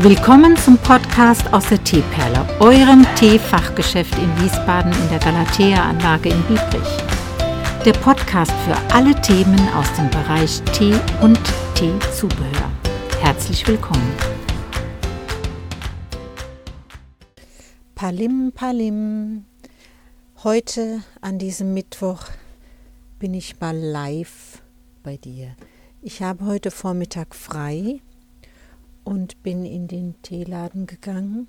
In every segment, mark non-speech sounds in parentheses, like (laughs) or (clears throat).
Willkommen zum Podcast aus der Teeperle, eurem Teefachgeschäft in Wiesbaden in der Galatea-Anlage in Biebrich. Der Podcast für alle Themen aus dem Bereich Tee und Teezubehör. Herzlich willkommen. Palim, Palim. Heute an diesem Mittwoch bin ich mal live bei dir. Ich habe heute Vormittag frei und bin in den Teeladen gegangen,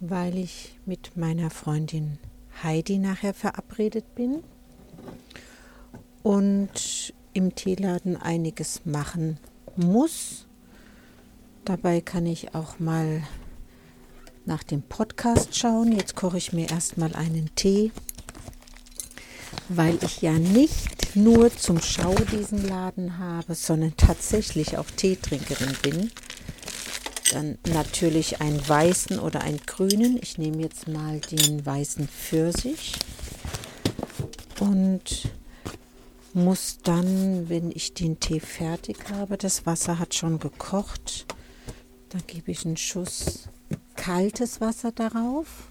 weil ich mit meiner Freundin Heidi nachher verabredet bin und im Teeladen einiges machen muss. Dabei kann ich auch mal nach dem Podcast schauen. Jetzt koche ich mir erstmal einen Tee, weil ich ja nicht nur zum Schau diesen Laden habe, sondern tatsächlich auch Teetrinkerin bin. Dann natürlich einen weißen oder einen grünen. Ich nehme jetzt mal den weißen Pfirsich und muss dann, wenn ich den Tee fertig habe, das Wasser hat schon gekocht, da gebe ich einen Schuss kaltes Wasser darauf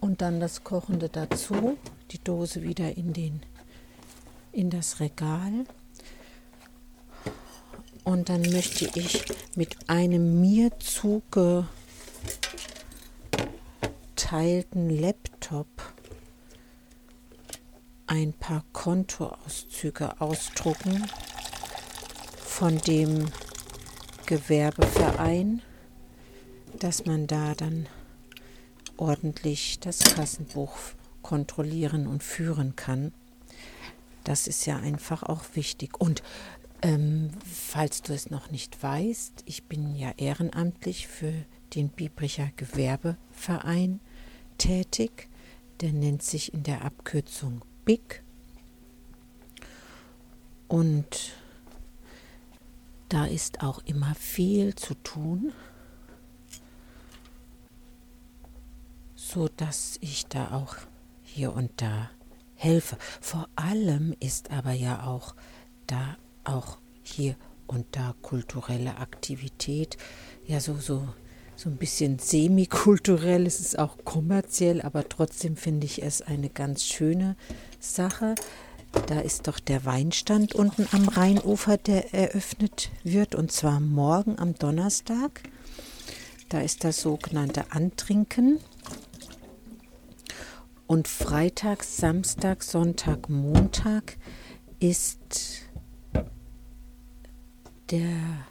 und dann das kochende dazu, die Dose wieder in den in das Regal und dann möchte ich mit einem mir zugeteilten Laptop ein paar Kontoauszüge ausdrucken von dem Gewerbeverein, dass man da dann ordentlich das Kassenbuch kontrollieren und führen kann. Das ist ja einfach auch wichtig. Und ähm, falls du es noch nicht weißt, ich bin ja ehrenamtlich für den Biebricher Gewerbeverein tätig. Der nennt sich in der Abkürzung BIG. Und da ist auch immer viel zu tun, so dass ich da auch hier und da helfe. Vor allem ist aber ja auch da auch hier und da kulturelle Aktivität. Ja, so, so, so ein bisschen semikulturell, es ist auch kommerziell, aber trotzdem finde ich es eine ganz schöne Sache. Da ist doch der Weinstand unten am Rheinufer, der eröffnet wird, und zwar morgen am Donnerstag. Da ist das sogenannte Antrinken. Und Freitag, Samstag, Sonntag, Montag ist der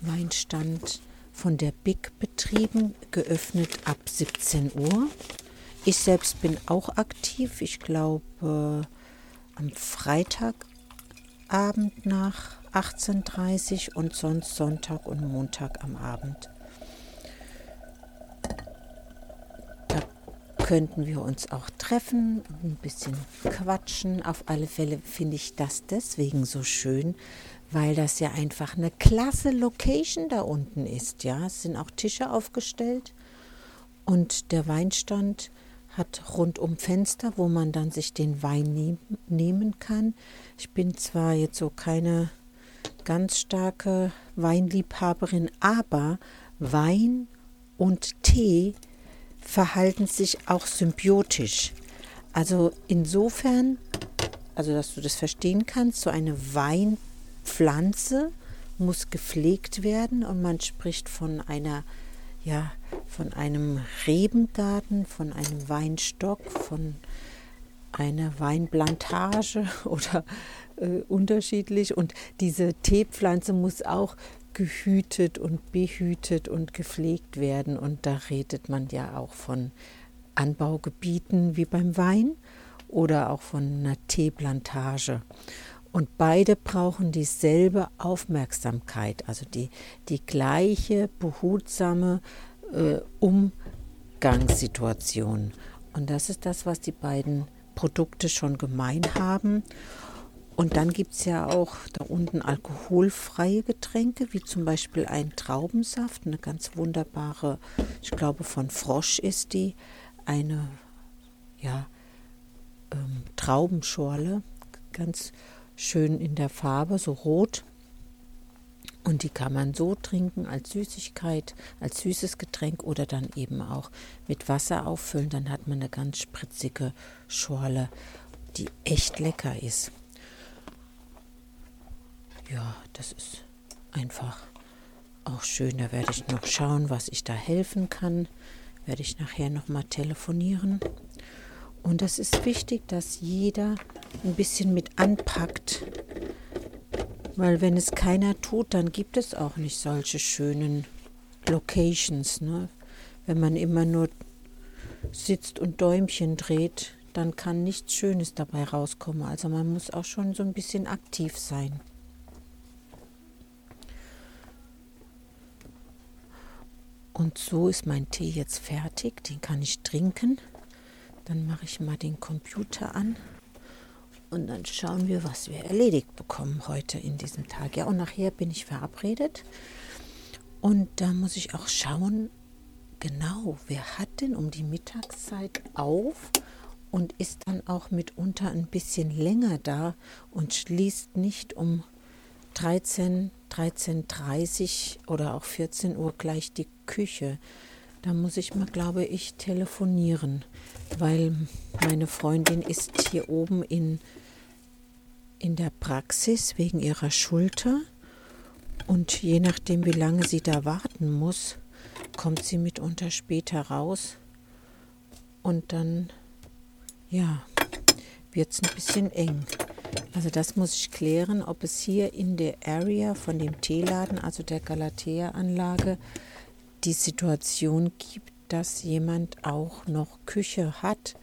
Weinstand von der Big betrieben, geöffnet ab 17 Uhr. Ich selbst bin auch aktiv. Ich glaube am Freitagabend nach 18.30 Uhr und sonst Sonntag und Montag am Abend. Da könnten wir uns auch treffen, ein bisschen quatschen. Auf alle Fälle finde ich das deswegen so schön, weil das ja einfach eine klasse Location da unten ist. Ja, es sind auch Tische aufgestellt und der Weinstand hat rundum Fenster, wo man dann sich den Wein nehm, nehmen kann. Ich bin zwar jetzt so keine ganz starke Weinliebhaberin, aber Wein und Tee verhalten sich auch symbiotisch. Also insofern, also dass du das verstehen kannst, so eine Wein Pflanze muss gepflegt werden und man spricht von einer ja von einem Rebengarten, von einem Weinstock, von einer Weinplantage (laughs) oder äh, unterschiedlich und diese Teepflanze muss auch gehütet und behütet und gepflegt werden und da redet man ja auch von Anbaugebieten wie beim Wein oder auch von einer Teeplantage. Und beide brauchen dieselbe Aufmerksamkeit, also die, die gleiche behutsame äh, Umgangssituation. Und das ist das, was die beiden Produkte schon gemein haben. Und dann gibt es ja auch da unten alkoholfreie Getränke, wie zum Beispiel ein Traubensaft, eine ganz wunderbare, ich glaube von Frosch ist die, eine ja, ähm, Traubenschorle, ganz schön in der Farbe, so rot. Und die kann man so trinken als Süßigkeit, als süßes Getränk oder dann eben auch mit Wasser auffüllen. Dann hat man eine ganz spritzige Schorle, die echt lecker ist. Ja, das ist einfach auch schön. Da werde ich noch schauen, was ich da helfen kann. Werde ich nachher noch mal telefonieren. Und es ist wichtig, dass jeder ein bisschen mit anpackt, weil wenn es keiner tut, dann gibt es auch nicht solche schönen Locations. Ne? Wenn man immer nur sitzt und Däumchen dreht, dann kann nichts Schönes dabei rauskommen. Also man muss auch schon so ein bisschen aktiv sein. Und so ist mein Tee jetzt fertig. Den kann ich trinken. Dann mache ich mal den Computer an. Und dann schauen wir, was wir erledigt bekommen heute in diesem Tag. Ja, und nachher bin ich verabredet. Und da muss ich auch schauen, genau, wer hat denn um die Mittagszeit auf und ist dann auch mitunter ein bisschen länger da und schließt nicht um 13, 13.30 oder auch 14 Uhr gleich die Küche. Da muss ich mal, glaube ich, telefonieren, weil meine Freundin ist hier oben in in der Praxis wegen ihrer Schulter und je nachdem, wie lange sie da warten muss, kommt sie mitunter später raus und dann, ja, wird es ein bisschen eng. Also das muss ich klären, ob es hier in der Area von dem Teeladen, also der Galatea-Anlage, die Situation gibt, dass jemand auch noch Küche hat,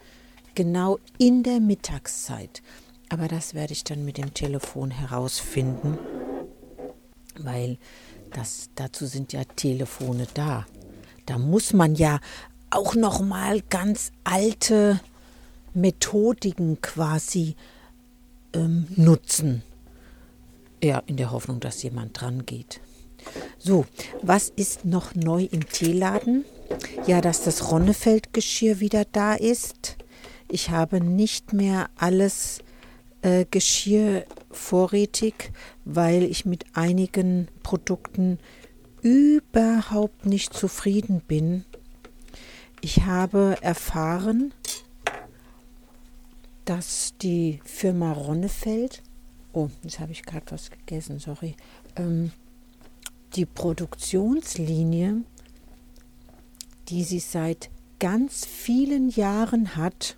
genau in der Mittagszeit. Aber das werde ich dann mit dem Telefon herausfinden, weil das, dazu sind ja Telefone da. Da muss man ja auch noch mal ganz alte Methodiken quasi ähm, nutzen. Ja, in der Hoffnung, dass jemand dran geht. So, was ist noch neu im Teeladen? Ja, dass das Ronnefeld-Geschirr wieder da ist. Ich habe nicht mehr alles äh, Geschirr vorrätig, weil ich mit einigen Produkten überhaupt nicht zufrieden bin. Ich habe erfahren, dass die Firma Ronnefeld, oh, jetzt habe ich gerade was gegessen, sorry, ähm, die Produktionslinie, die sie seit ganz vielen Jahren hat,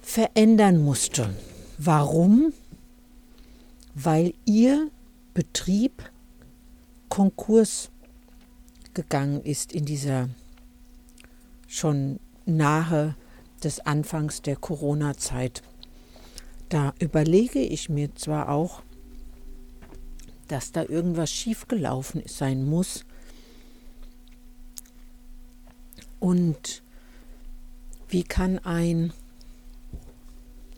verändern musste. Warum? Weil ihr Betrieb Konkurs gegangen ist in dieser schon nahe des Anfangs der Corona-Zeit. Da überlege ich mir zwar auch, dass da irgendwas schiefgelaufen sein muss. Und wie kann ein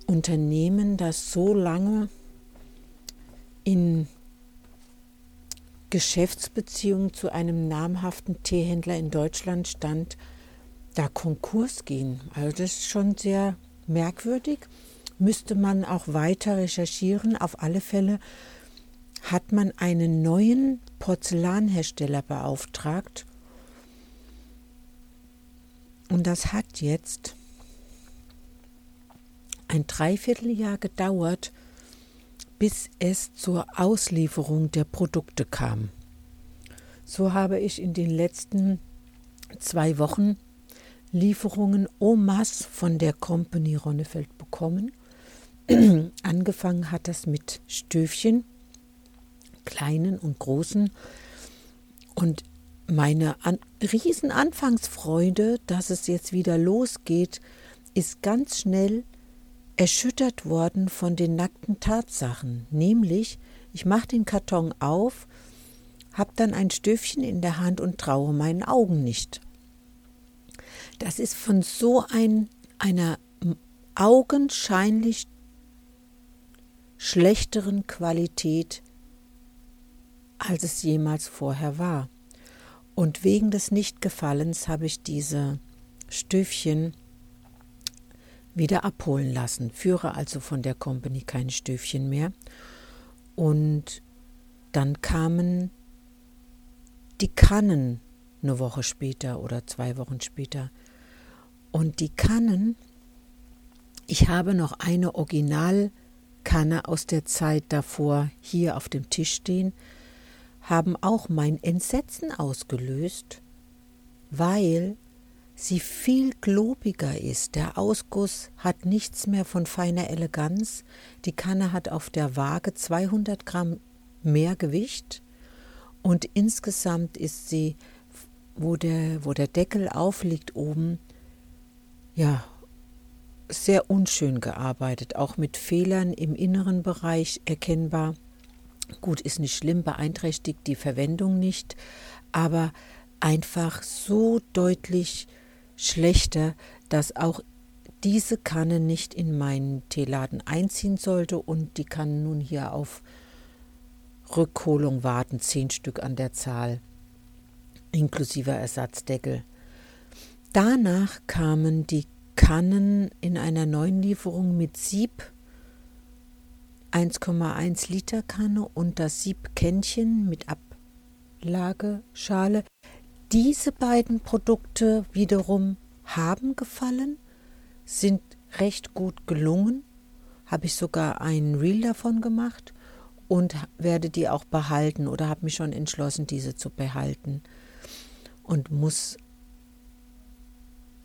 Unternehmen, das so lange in Geschäftsbeziehungen zu einem namhaften Teehändler in Deutschland stand, da Konkurs gehen. Also das ist schon sehr merkwürdig. Müsste man auch weiter recherchieren. Auf alle Fälle hat man einen neuen Porzellanhersteller beauftragt. Und das hat jetzt ein Dreivierteljahr gedauert, bis es zur Auslieferung der Produkte kam. So habe ich in den letzten zwei Wochen Lieferungen en masse von der Company Ronnefeld bekommen. (clears throat) Angefangen hat das mit Stöfchen, kleinen und großen. Und meine an riesen Anfangsfreude, dass es jetzt wieder losgeht, ist ganz schnell erschüttert worden von den nackten Tatsachen, nämlich ich mache den Karton auf, habe dann ein Stöfchen in der Hand und traue meinen Augen nicht. Das ist von so ein, einer augenscheinlich schlechteren Qualität, als es jemals vorher war. Und wegen des Nichtgefallens habe ich diese Stöfchen wieder abholen lassen, führe also von der Company kein Stöfchen mehr. Und dann kamen die Kannen eine Woche später oder zwei Wochen später. Und die Kannen, ich habe noch eine Originalkanne aus der Zeit davor hier auf dem Tisch stehen, haben auch mein Entsetzen ausgelöst, weil sie viel globiger ist. Der Ausguss hat nichts mehr von feiner Eleganz. Die Kanne hat auf der Waage 200 Gramm mehr Gewicht und insgesamt ist sie, wo der, wo der Deckel aufliegt oben, ja, sehr unschön gearbeitet, auch mit Fehlern im inneren Bereich erkennbar. Gut, ist nicht schlimm, beeinträchtigt die Verwendung nicht, aber einfach so deutlich schlechter, dass auch diese Kanne nicht in meinen Teeladen einziehen sollte und die kann nun hier auf Rückholung warten, zehn Stück an der Zahl, inklusive Ersatzdeckel. Danach kamen die Kannen in einer neuen Lieferung mit Sieb, 1,1 Liter Kanne und das Siebkännchen mit Ablageschale. Diese beiden Produkte wiederum haben gefallen, sind recht gut gelungen, habe ich sogar einen Reel davon gemacht und werde die auch behalten oder habe mich schon entschlossen, diese zu behalten und muss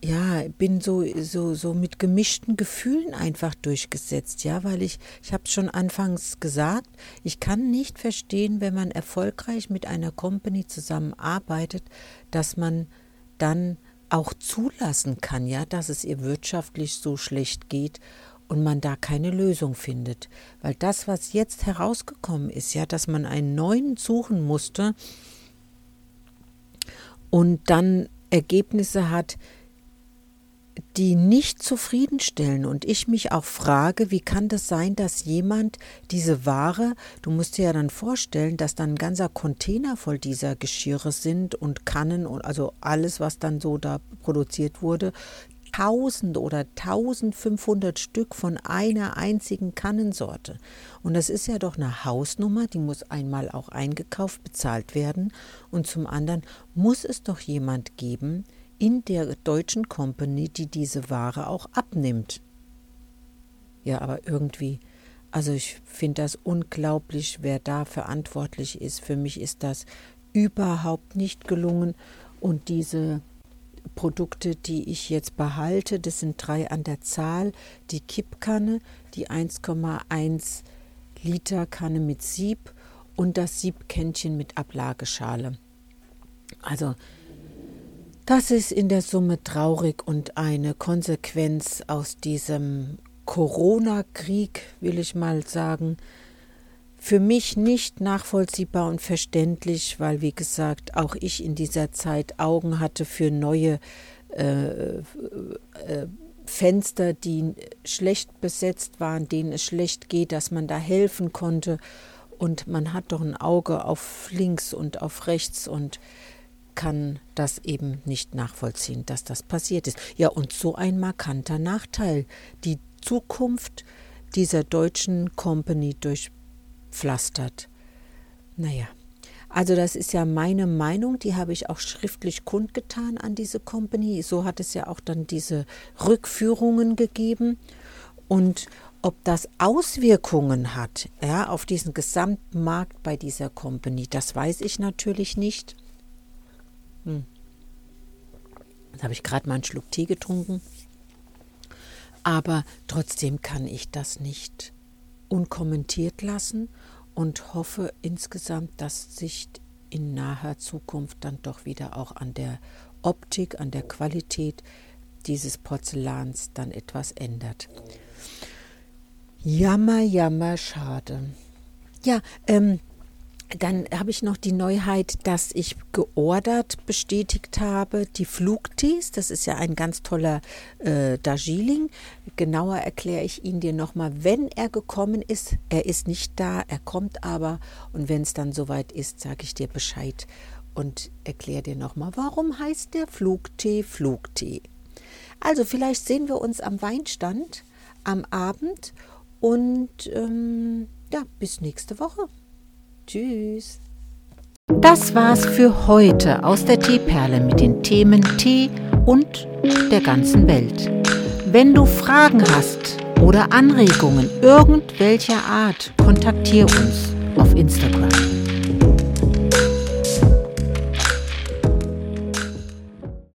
ja, bin so, so, so mit gemischten Gefühlen einfach durchgesetzt, ja, weil ich, ich habe schon anfangs gesagt, ich kann nicht verstehen, wenn man erfolgreich mit einer Company zusammenarbeitet, dass man dann auch zulassen kann, ja, dass es ihr wirtschaftlich so schlecht geht und man da keine Lösung findet. Weil das, was jetzt herausgekommen ist, ja, dass man einen neuen suchen musste und dann Ergebnisse hat, die nicht zufriedenstellen. Und ich mich auch frage, wie kann das sein, dass jemand diese Ware, du musst dir ja dann vorstellen, dass dann ein ganzer Container voll dieser Geschirre sind und Kannen und also alles, was dann so da produziert wurde, 1000 oder 1500 Stück von einer einzigen Kannensorte. Und das ist ja doch eine Hausnummer, die muss einmal auch eingekauft, bezahlt werden. Und zum anderen muss es doch jemand geben, in der deutschen Company, die diese Ware auch abnimmt. Ja, aber irgendwie, also ich finde das unglaublich, wer da verantwortlich ist. Für mich ist das überhaupt nicht gelungen. Und diese Produkte, die ich jetzt behalte, das sind drei an der Zahl. Die Kippkanne, die 1,1 Liter Kanne mit Sieb und das Siebkännchen mit Ablageschale. Also das ist in der Summe traurig und eine Konsequenz aus diesem Corona-Krieg, will ich mal sagen. Für mich nicht nachvollziehbar und verständlich, weil, wie gesagt, auch ich in dieser Zeit Augen hatte für neue äh, äh, Fenster, die schlecht besetzt waren, denen es schlecht geht, dass man da helfen konnte. Und man hat doch ein Auge auf links und auf rechts und kann das eben nicht nachvollziehen, dass das passiert ist. Ja, und so ein markanter Nachteil. Die Zukunft dieser deutschen Company durchpflastert. Naja, also das ist ja meine Meinung, die habe ich auch schriftlich kundgetan an diese Company. So hat es ja auch dann diese Rückführungen gegeben. Und ob das Auswirkungen hat ja, auf diesen gesamten Markt bei dieser Company, das weiß ich natürlich nicht. Hm. Jetzt habe ich gerade mal einen Schluck Tee getrunken. Aber trotzdem kann ich das nicht unkommentiert lassen und hoffe insgesamt, dass sich in naher Zukunft dann doch wieder auch an der Optik, an der Qualität dieses Porzellans dann etwas ändert. Jammer, jammer, schade. Ja, ähm, dann habe ich noch die Neuheit, dass ich geordert bestätigt habe, die Flugtees. Das ist ja ein ganz toller äh, Darjeeling. Genauer erkläre ich ihn dir nochmal, wenn er gekommen ist. Er ist nicht da, er kommt aber. Und wenn es dann soweit ist, sage ich dir Bescheid und erkläre dir nochmal, warum heißt der Flugtee Flugtee. Also vielleicht sehen wir uns am Weinstand am Abend und ähm, ja, bis nächste Woche. Tschüss. Das war's für heute aus der Teeperle mit den Themen Tee und der ganzen Welt. Wenn du Fragen hast oder Anregungen irgendwelcher Art, kontaktiere uns auf Instagram.